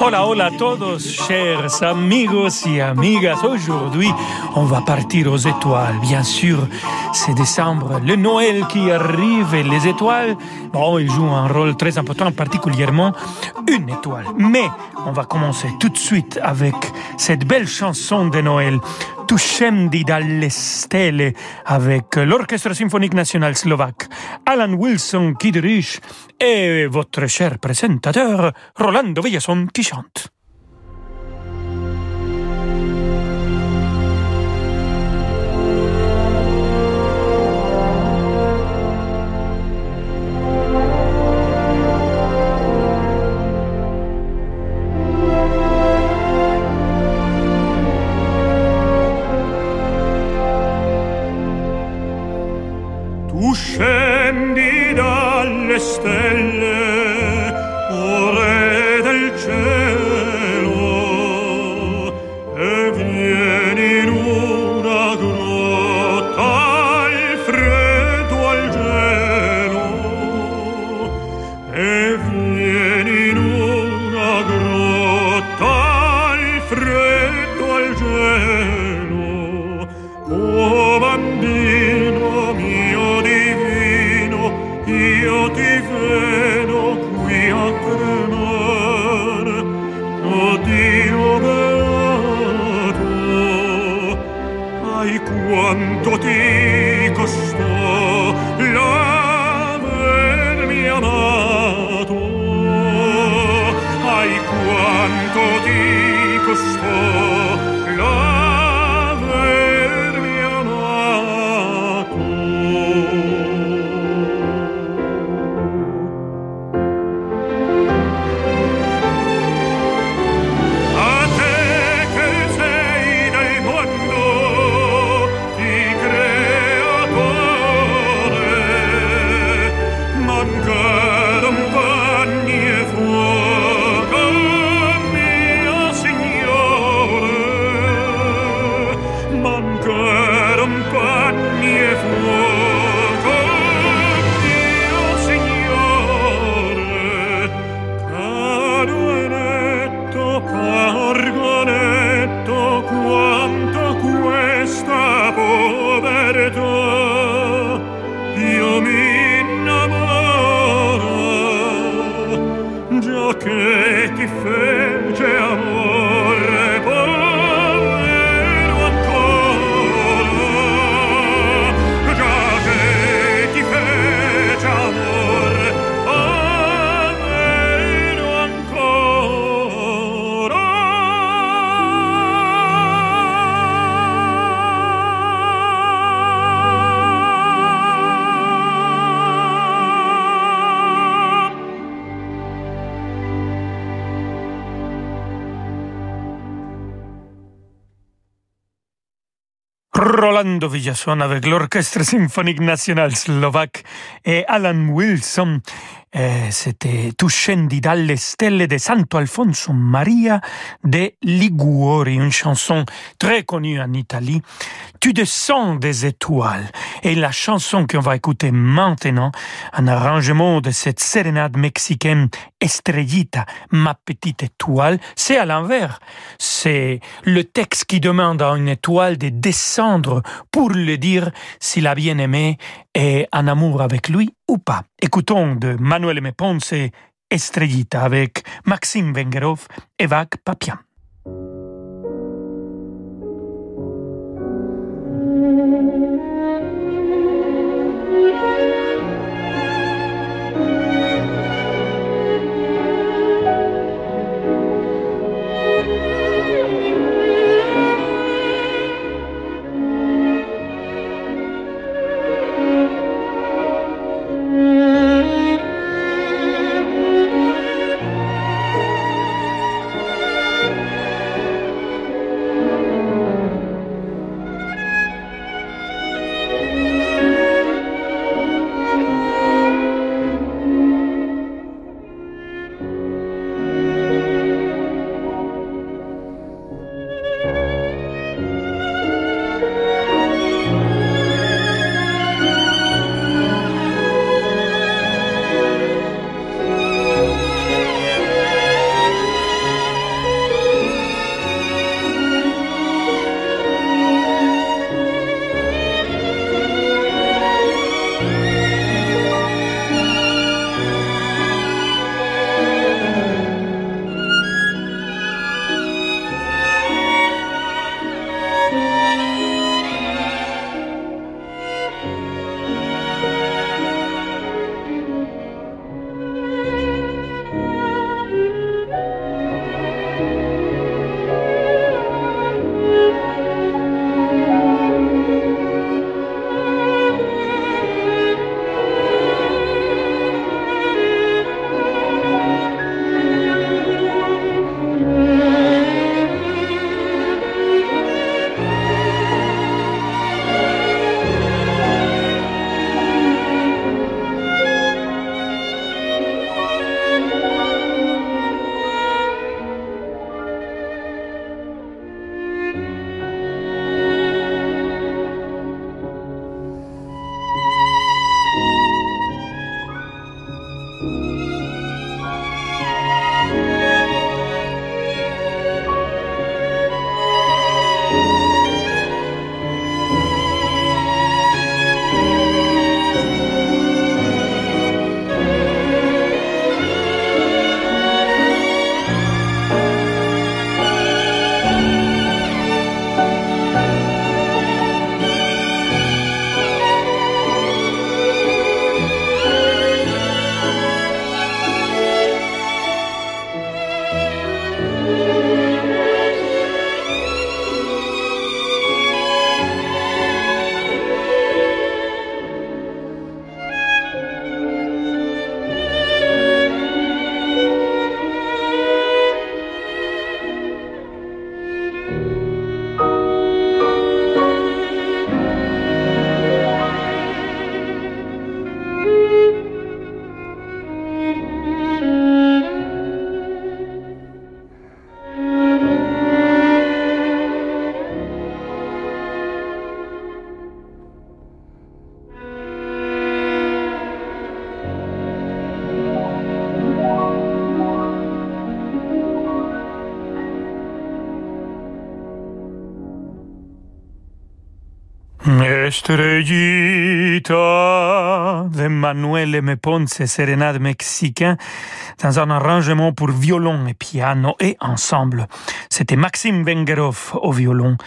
Hola, hola a todos, chers amigos y amigas. Aujourd'hui, on va partir aux étoiles. Bien sûr, c'est décembre, le Noël qui arrive et les étoiles, bon, ils jouent un rôle très important, particulièrement une étoile. Mais on va commencer tout de suite avec cette belle chanson de Noël. Tu scendi dalle stelle avec l'Orchestre symphonique national slovaque, Alan Wilson qui dirige et votre cher présentateur Rolando Villason qui chante. viveno qui a tremare, o Dio beato, ai quanto ti costò l'avermi amato, ai quanto ti costò Rolando Villason avec l'Orchestre symphonique national slovaque et Alan Wilson eh, c'était Tuscendi dalle stelle de Santo Alfonso Maria de Liguori, une chanson très connue en Italie. Tu descends des étoiles. Et la chanson qu'on va écouter maintenant, un arrangement de cette sérénade mexicaine Estrellita, ma petite étoile, c'est à l'envers. C'est le texte qui demande à une étoile de descendre pour lui dire s'il a bien aimé est en amour avec lui ou pas. Écoutons de Manuel M. Ponce Estrellita avec Maxime Vengerov et Vag Papian. Estrellita de Manuel M. Ponce, sérénade mexicain, dans un arrangement pour violon et piano et ensemble. C'était Maxime Vengerov au violon,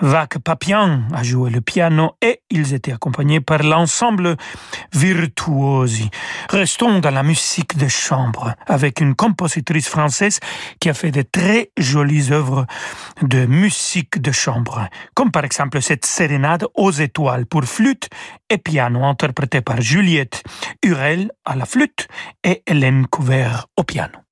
Vac Papian a joué le piano et ils étaient accompagnés par l'ensemble Virtuosi. Restons dans la musique de chambre avec une compositrice française qui a fait de très jolies œuvres de musique de chambre, comme par exemple cette sérénade aux étoiles pour flûte et piano interprété par Juliette Hurel à la flûte et Hélène Couvert au piano.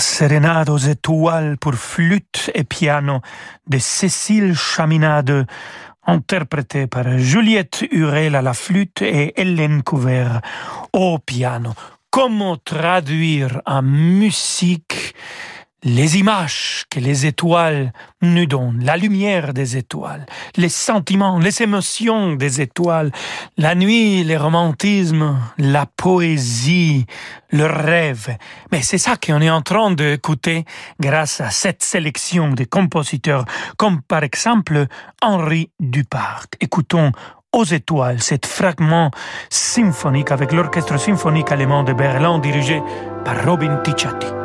Sérénade aux étoiles pour flûte et piano de Cécile Chaminade, interprétée par Juliette Hurel à la flûte et Hélène Couvert au piano. Comment traduire en musique les images que les étoiles nous donnent, la lumière des étoiles, les sentiments, les émotions des étoiles, la nuit, le romantisme, la poésie, le rêve. Mais c'est ça qu'on est en train d'écouter grâce à cette sélection de compositeurs, comme par exemple Henri Duparc. Écoutons aux étoiles, cet fragment symphonique avec l'orchestre symphonique allemand de Berlin dirigé par Robin Ticciati.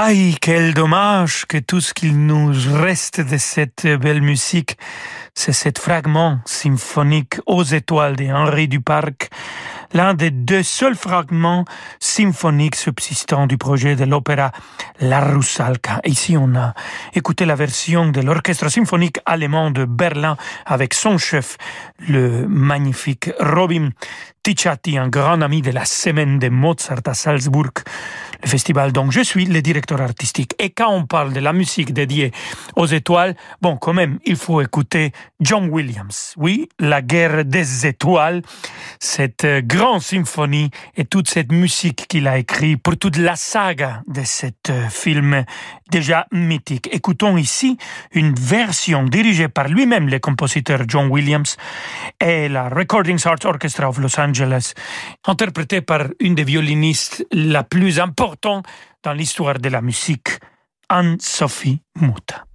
Aïe, quel dommage que tout ce qu'il nous reste de cette belle musique, c'est cet fragment symphonique aux étoiles de Henri Duparc, l'un des deux seuls fragments symphoniques subsistants du projet de l'opéra La Russalka. Ici, on a écouté la version de l'orchestre symphonique allemand de Berlin avec son chef, le magnifique Robin Ticciati, un grand ami de la semaine de Mozart à Salzbourg le festival dont je suis le directeur artistique. Et quand on parle de la musique dédiée aux étoiles, bon, quand même, il faut écouter John Williams. Oui, La guerre des étoiles, cette euh, grande symphonie et toute cette musique qu'il a écrite pour toute la saga de cet euh, film déjà mythique. Écoutons ici une version dirigée par lui-même, le compositeur John Williams, et la Recording Arts Orchestra of Los Angeles, interprétée par une des violinistes la plus importante dans l'histoire de la musique, Anne-Sophie Muta.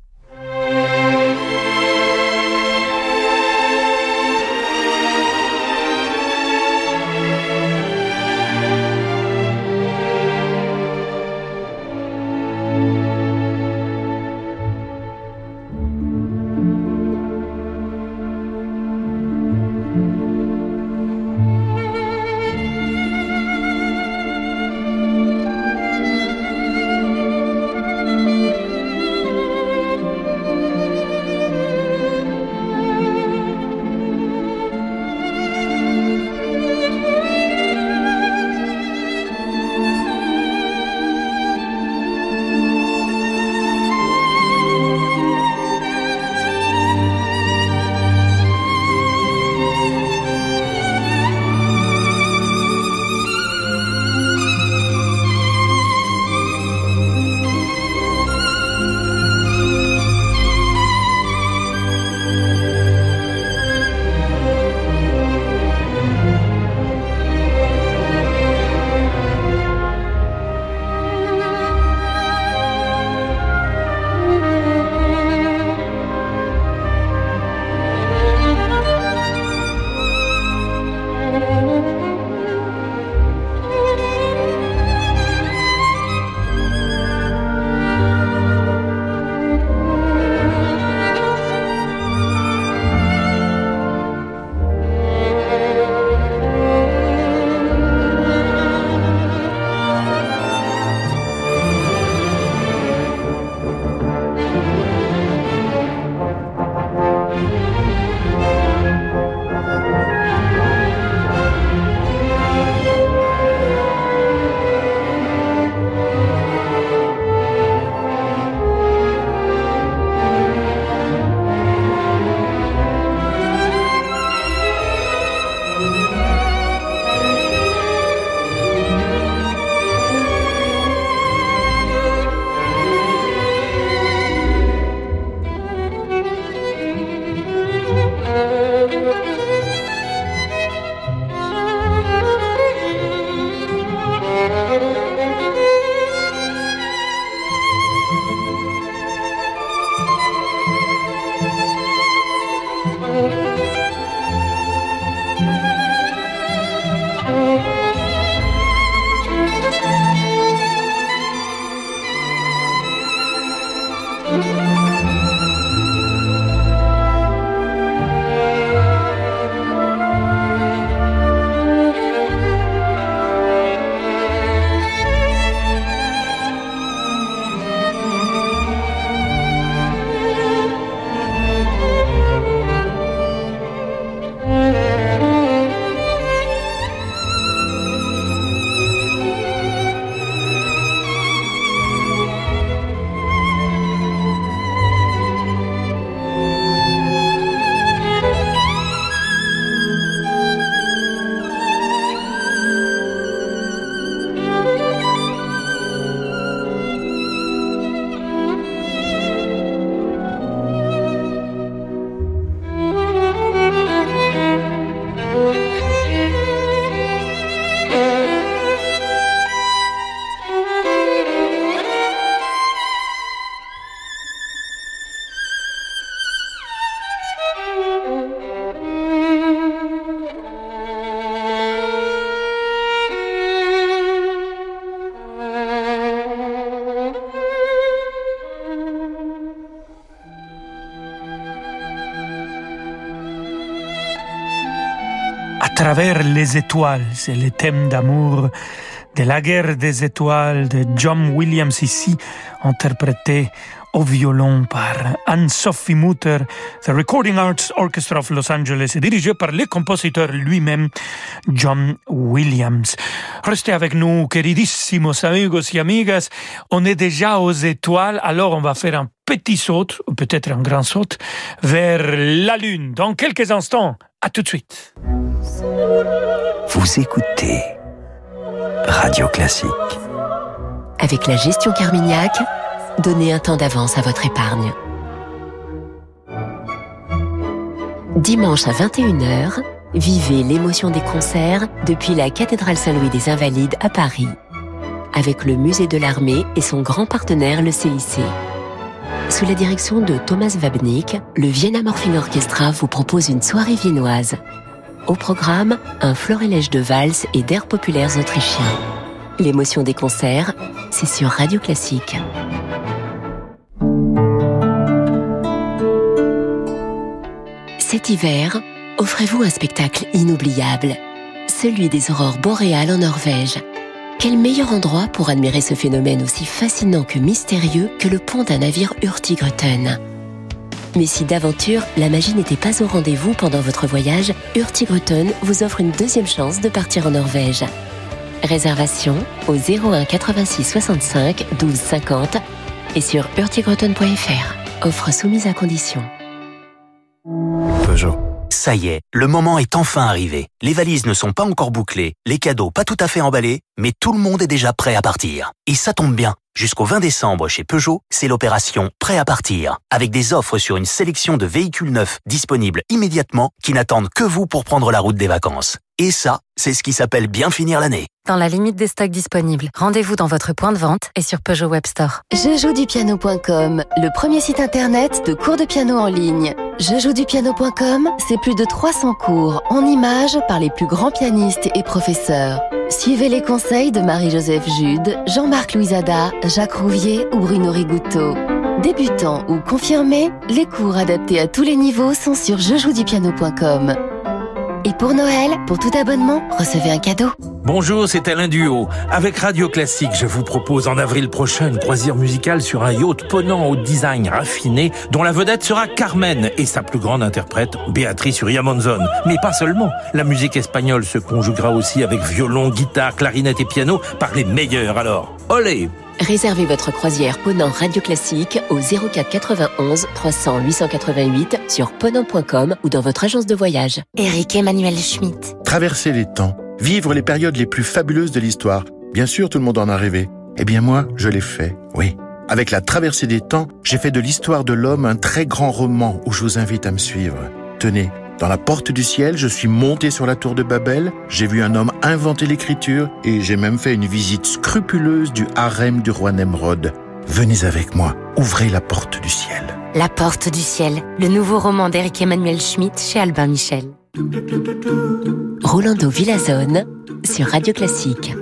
Travers les étoiles. C'est le thème d'amour de la guerre des étoiles de John Williams ici, interprété au violon par Anne-Sophie Mutter, The Recording Arts Orchestra of Los Angeles, dirigé par le compositeur lui-même, John Williams. Restez avec nous, queridissimos amigos y amigas. On est déjà aux étoiles, alors on va faire un petit saut, ou peut-être un grand saut, vers la Lune. Dans quelques instants, à tout de suite. Vous écoutez Radio Classique. Avec la gestion Carmignac, donnez un temps d'avance à votre épargne. Dimanche à 21h, vivez l'émotion des concerts depuis la cathédrale Saint-Louis des Invalides à Paris, avec le musée de l'armée et son grand partenaire le CIC. Sous la direction de Thomas Wabnik, le Vienna Morphing Orchestra vous propose une soirée viennoise. Au programme, un florilège de valses et d'airs populaires autrichiens. L'émotion des concerts, c'est sur Radio Classique. Cet hiver, offrez-vous un spectacle inoubliable, celui des aurores boréales en Norvège. Quel meilleur endroit pour admirer ce phénomène aussi fascinant que mystérieux que le pont d'un navire Hurtigruten? Mais si d'aventure, la magie n'était pas au rendez-vous pendant votre voyage, Hurtigruten vous offre une deuxième chance de partir en Norvège. Réservation au 01 86 65 12 50 et sur hurtigruten.fr. Offre soumise à condition. Peugeot. Ça y est, le moment est enfin arrivé. Les valises ne sont pas encore bouclées, les cadeaux pas tout à fait emballés, mais tout le monde est déjà prêt à partir. Et ça tombe bien. Jusqu'au 20 décembre chez Peugeot, c'est l'opération Prêt à partir, avec des offres sur une sélection de véhicules neufs disponibles immédiatement qui n'attendent que vous pour prendre la route des vacances. Et ça, c'est ce qui s'appelle bien finir l'année. Dans la limite des stocks disponibles, rendez-vous dans votre point de vente et sur Peugeot Web Store. Jejoudupiano.com, le premier site internet de cours de piano en ligne. Jejoudupiano.com, c'est plus de 300 cours en images par les plus grands pianistes et professeurs. Suivez les conseils de Marie-Joseph Jude, Jean-Marc Louisada, Jacques Rouvier ou Bruno Rigouteau. Débutants ou confirmés, les cours adaptés à tous les niveaux sont sur jejoudupiano.com. Et pour Noël, pour tout abonnement, recevez un cadeau. Bonjour, c'est Alain Duo. Avec Radio Classique, je vous propose en avril prochain une croisière musicale sur un yacht ponant au design raffiné dont la vedette sera Carmen et sa plus grande interprète, Béatrice Uriamonzon. Mais pas seulement. La musique espagnole se conjuguera aussi avec violon, guitare, clarinette et piano par les meilleurs alors. Olé Réservez votre croisière Ponant Radio Classique au 04 91 300 888 sur ponant.com ou dans votre agence de voyage. Eric Emmanuel Schmitt. Traverser les temps, vivre les périodes les plus fabuleuses de l'histoire. Bien sûr, tout le monde en a rêvé. Eh bien moi, je l'ai fait, oui. Avec la traversée des temps, j'ai fait de l'histoire de l'homme un très grand roman où je vous invite à me suivre. Tenez, dans la porte du ciel, je suis monté sur la tour de Babel, j'ai vu un homme inventer l'écriture et j'ai même fait une visite scrupuleuse du harem du roi Nemrod. Venez avec moi, ouvrez la porte du ciel. La porte du ciel, le nouveau roman d'Eric Emmanuel Schmitt chez Albin Michel. Rolando Villazone sur Radio Classique.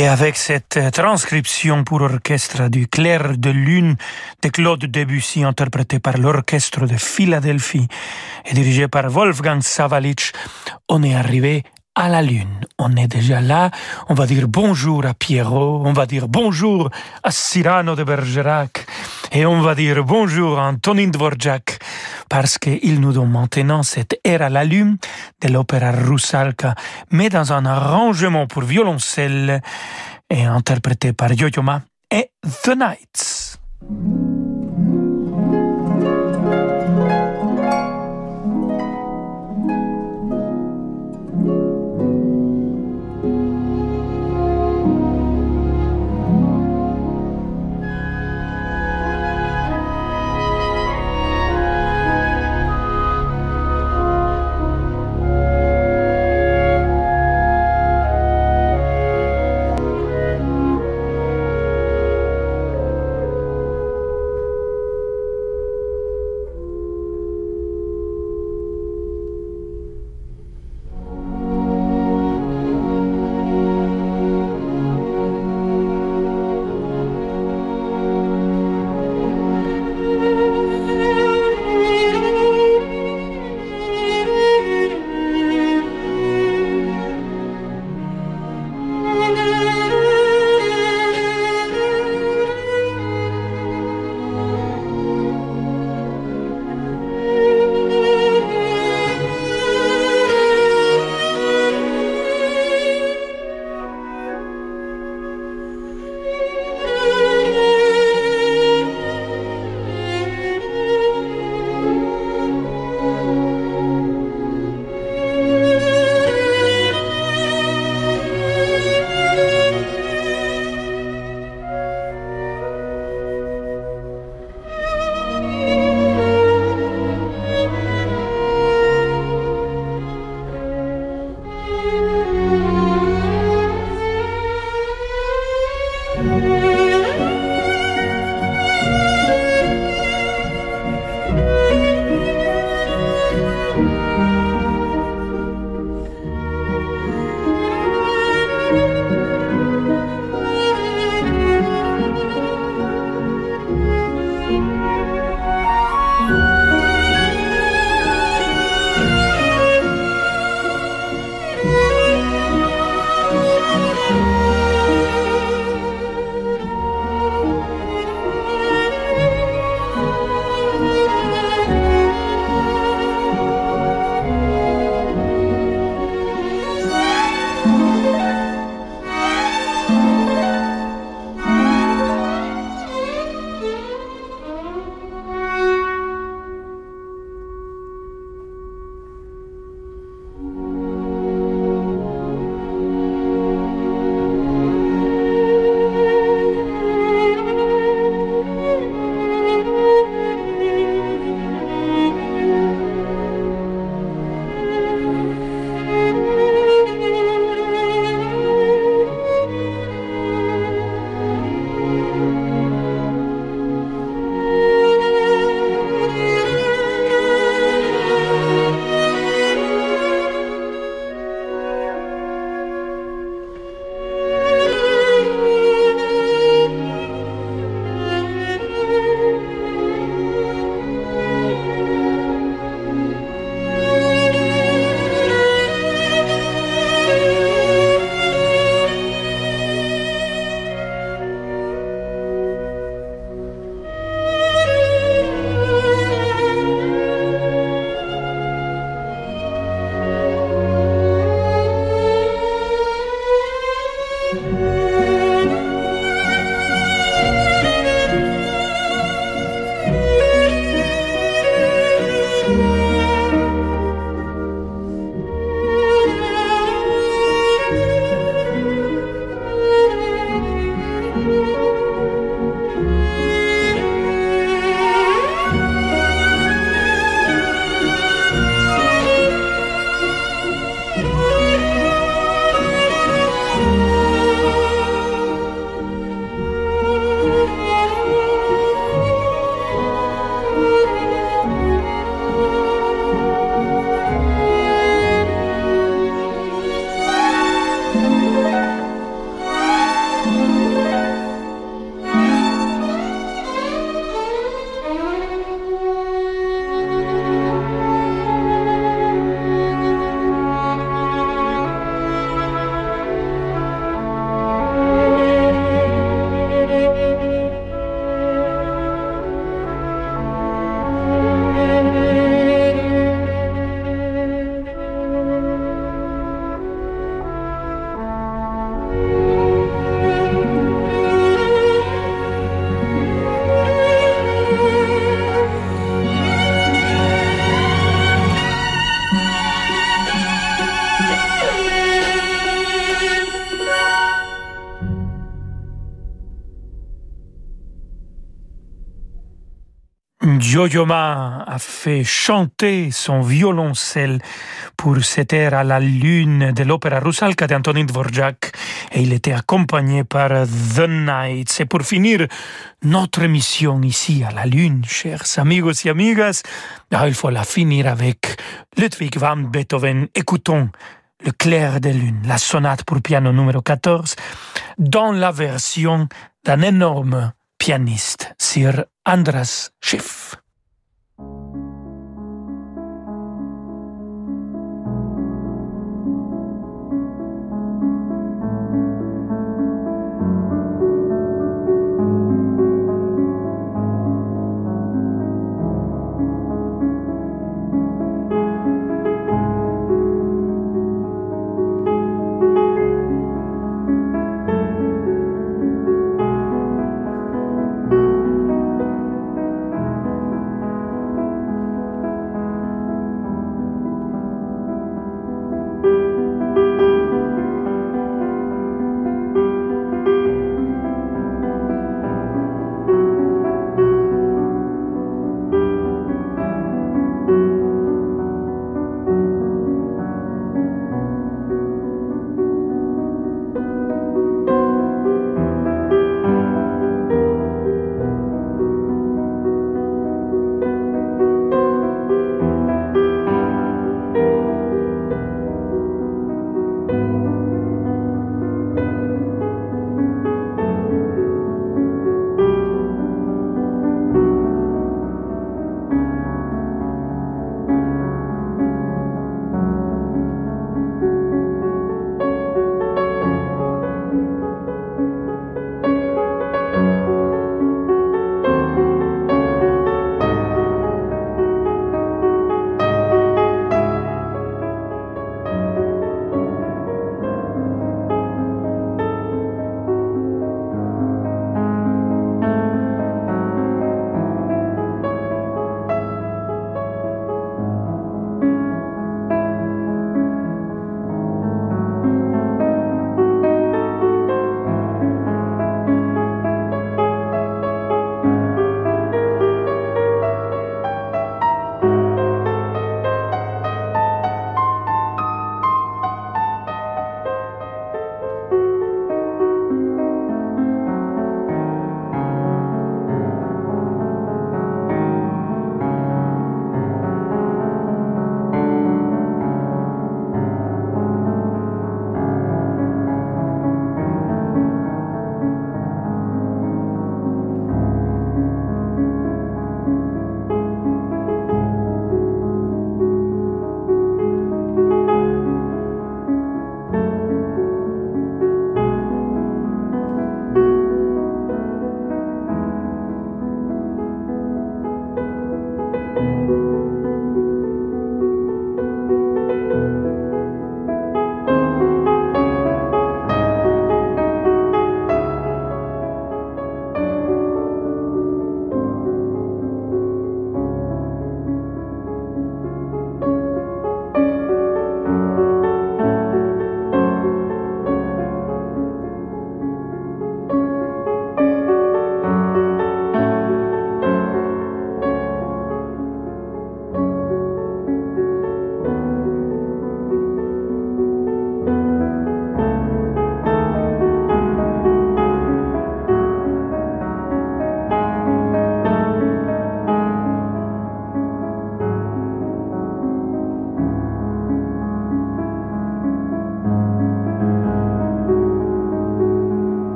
Et avec cette transcription pour orchestre du Clair de Lune de Claude Debussy interprété par l'orchestre de Philadelphie et dirigé par Wolfgang Savalitch, on est arrivé à la Lune. On est déjà là. On va dire bonjour à Pierrot. On va dire bonjour à Cyrano de Bergerac. Et on va dire bonjour à Antonin Dvorak parce qu'il nous donne maintenant cette ère à la Lune de l'opéra Rusalka, mais dans un arrangement pour violoncelle et interprété par Yo-Yo Ma et The Nights. Jojo Ma a fait chanter son violoncelle pour cet air à la lune de l'opéra Rusalka d'Antonin Dvorak et il était accompagné par The Nights. Et pour finir notre mission ici à la lune, chers amigos et amigas, ah, il faut la finir avec Ludwig van Beethoven. Écoutons le clair de lune, la sonate pour piano numéro 14, dans la version d'un énorme pianiste, Sir Andras Schiff.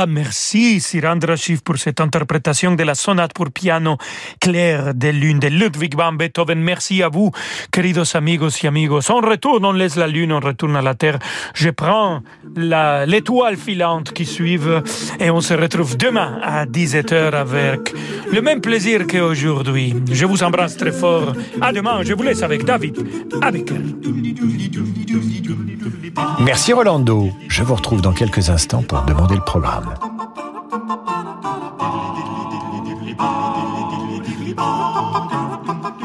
Ah, merci, Sir Schiff, pour cette interprétation de la sonate pour piano clair de lune de Ludwig van Beethoven. Merci à vous, queridos amigos y amigos. On retourne, on laisse la lune, on retourne à la terre. Je prends l'étoile filante qui suive et on se retrouve demain à 17h avec le même plaisir qu'aujourd'hui. Je vous embrasse très fort. À demain, je vous laisse avec David, avec. Merci Rolando. Je vous retrouve dans quelques instants pour demander le programme table. Bon.